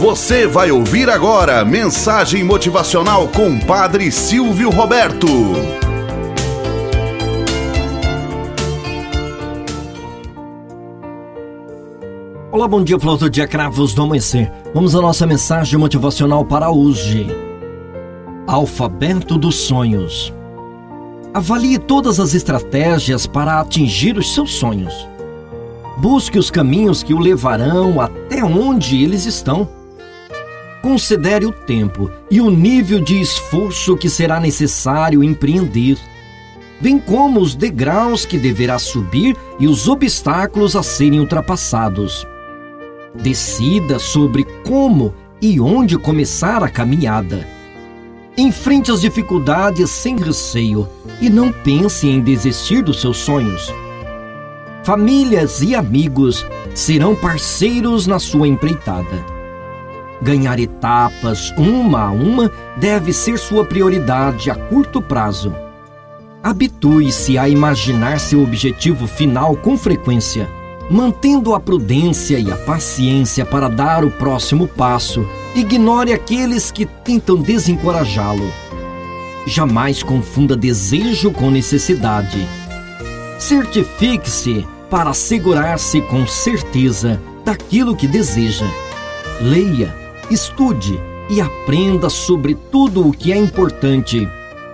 Você vai ouvir agora mensagem motivacional com Padre Silvio Roberto. Olá, bom dia, flauta dia cravos do amanhecer. Vamos à nossa mensagem motivacional para hoje. Alfabeto dos sonhos. Avalie todas as estratégias para atingir os seus sonhos. Busque os caminhos que o levarão até onde eles estão Considere o tempo e o nível de esforço que será necessário empreender, bem como os degraus que deverá subir e os obstáculos a serem ultrapassados. Decida sobre como e onde começar a caminhada. Enfrente as dificuldades sem receio e não pense em desistir dos seus sonhos. Famílias e amigos serão parceiros na sua empreitada. Ganhar etapas uma a uma deve ser sua prioridade a curto prazo. Habitue-se a imaginar seu objetivo final com frequência, mantendo a prudência e a paciência para dar o próximo passo. Ignore aqueles que tentam desencorajá-lo. Jamais confunda desejo com necessidade. Certifique-se para assegurar-se com certeza daquilo que deseja. Leia, Estude e aprenda sobre tudo o que é importante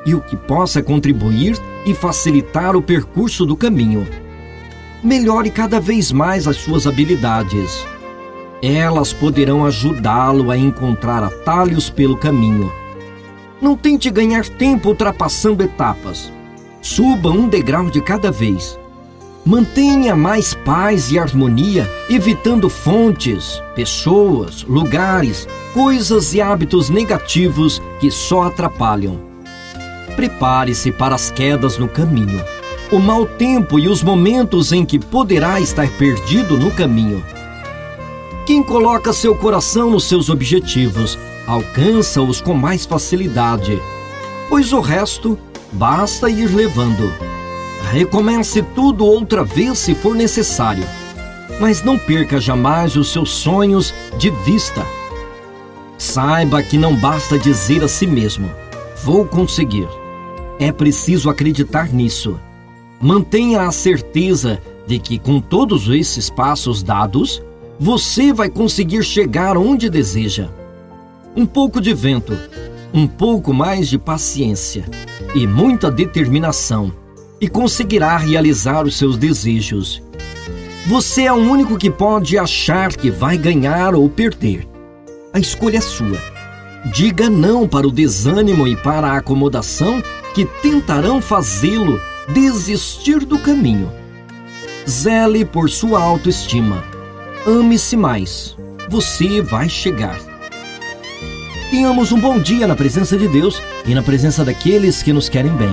e o que possa contribuir e facilitar o percurso do caminho. Melhore cada vez mais as suas habilidades. Elas poderão ajudá-lo a encontrar atalhos pelo caminho. Não tente ganhar tempo ultrapassando etapas. Suba um degrau de cada vez Mantenha mais paz e harmonia, evitando fontes, pessoas, lugares, coisas e hábitos negativos que só atrapalham. Prepare-se para as quedas no caminho, o mau tempo e os momentos em que poderá estar perdido no caminho. Quem coloca seu coração nos seus objetivos alcança-os com mais facilidade, pois o resto basta ir levando. Recomece tudo outra vez se for necessário, mas não perca jamais os seus sonhos de vista. Saiba que não basta dizer a si mesmo: vou conseguir. É preciso acreditar nisso. Mantenha a certeza de que, com todos esses passos dados, você vai conseguir chegar onde deseja. Um pouco de vento, um pouco mais de paciência e muita determinação e conseguirá realizar os seus desejos. Você é o único que pode achar que vai ganhar ou perder. A escolha é sua. Diga não para o desânimo e para a acomodação que tentarão fazê-lo desistir do caminho. Zele por sua autoestima. Ame-se mais. Você vai chegar. Tenhamos um bom dia na presença de Deus e na presença daqueles que nos querem bem.